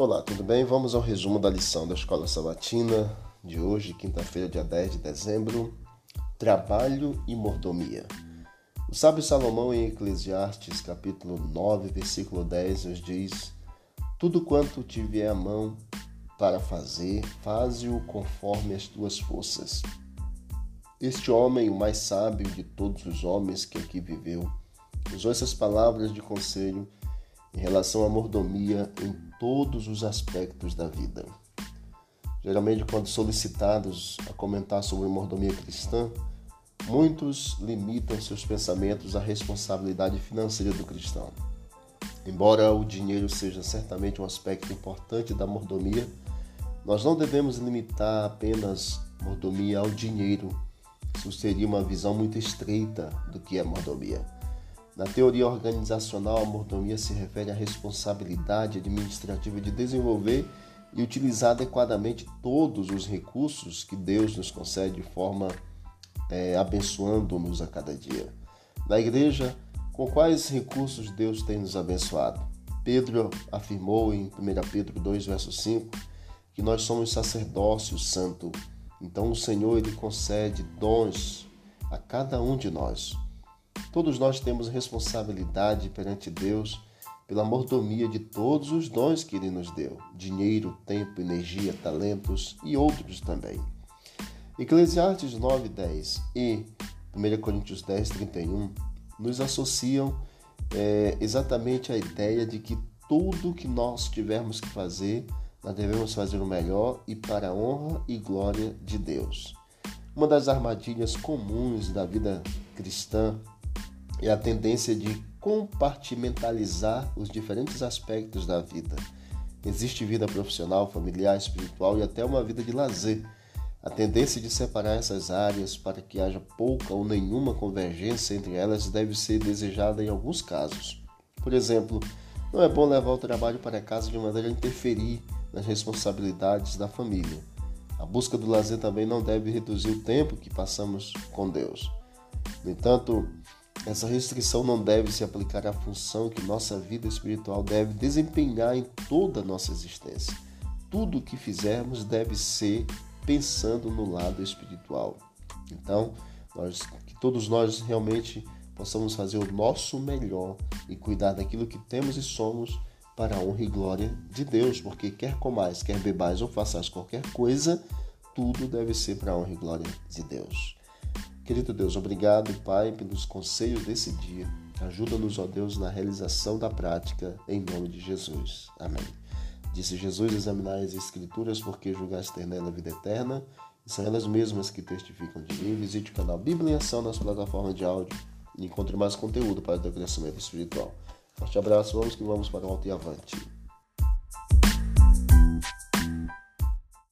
Olá, tudo bem? Vamos ao resumo da lição da Escola Sabatina de hoje, quinta-feira, dia 10 de dezembro. Trabalho e mordomia. O sábio Salomão, em Eclesiastes, capítulo 9, versículo 10, nos diz: Tudo quanto te vier a mão para fazer, faze-o conforme as tuas forças. Este homem, o mais sábio de todos os homens que aqui viveu, usou essas palavras de conselho em relação à mordomia em todos os aspectos da vida. Geralmente, quando solicitados a comentar sobre mordomia cristã, muitos limitam seus pensamentos à responsabilidade financeira do cristão. Embora o dinheiro seja certamente um aspecto importante da mordomia, nós não devemos limitar apenas mordomia ao dinheiro. Isso seria uma visão muito estreita do que é mordomia. Na teoria organizacional, a mordomia se refere à responsabilidade administrativa de desenvolver e utilizar adequadamente todos os recursos que Deus nos concede de forma é, abençoando-nos a cada dia. Na igreja, com quais recursos Deus tem nos abençoado? Pedro afirmou em 1 Pedro 2, verso 5, que nós somos sacerdócio santo. Então o Senhor ele concede dons a cada um de nós. Todos nós temos responsabilidade perante Deus pela mordomia de todos os dons que Ele nos deu: dinheiro, tempo, energia, talentos e outros também. Eclesiastes 9, 10 e 1 Coríntios 10, 31 nos associam é, exatamente a ideia de que tudo que nós tivermos que fazer, nós devemos fazer o melhor e para a honra e glória de Deus. Uma das armadilhas comuns da vida cristã é a tendência de compartimentalizar os diferentes aspectos da vida. Existe vida profissional, familiar, espiritual e até uma vida de lazer. A tendência de separar essas áreas para que haja pouca ou nenhuma convergência entre elas deve ser desejada em alguns casos. Por exemplo, não é bom levar o trabalho para casa de maneira a interferir nas responsabilidades da família. A busca do lazer também não deve reduzir o tempo que passamos com Deus. No entanto, essa restrição não deve se aplicar à função que nossa vida espiritual deve desempenhar em toda a nossa existência. Tudo o que fizermos deve ser pensando no lado espiritual. Então, nós, que todos nós realmente possamos fazer o nosso melhor e cuidar daquilo que temos e somos para a honra e glória de Deus, porque quer comais, quer bebais ou façais qualquer coisa, tudo deve ser para a honra e glória de Deus. Querido Deus, obrigado, Pai, pelos conselhos desse dia. Ajuda-nos, ó Deus, na realização da prática, em nome de Jesus. Amém. Disse Jesus: Examinai as Escrituras, porque julgaste ter nela a vida eterna, e são elas mesmas que testificam de mim. Visite o canal Bíblia em Ação nas plataformas de áudio e encontre mais conteúdo para o teu crescimento espiritual. Forte abraço, vamos que vamos para o alto e avante.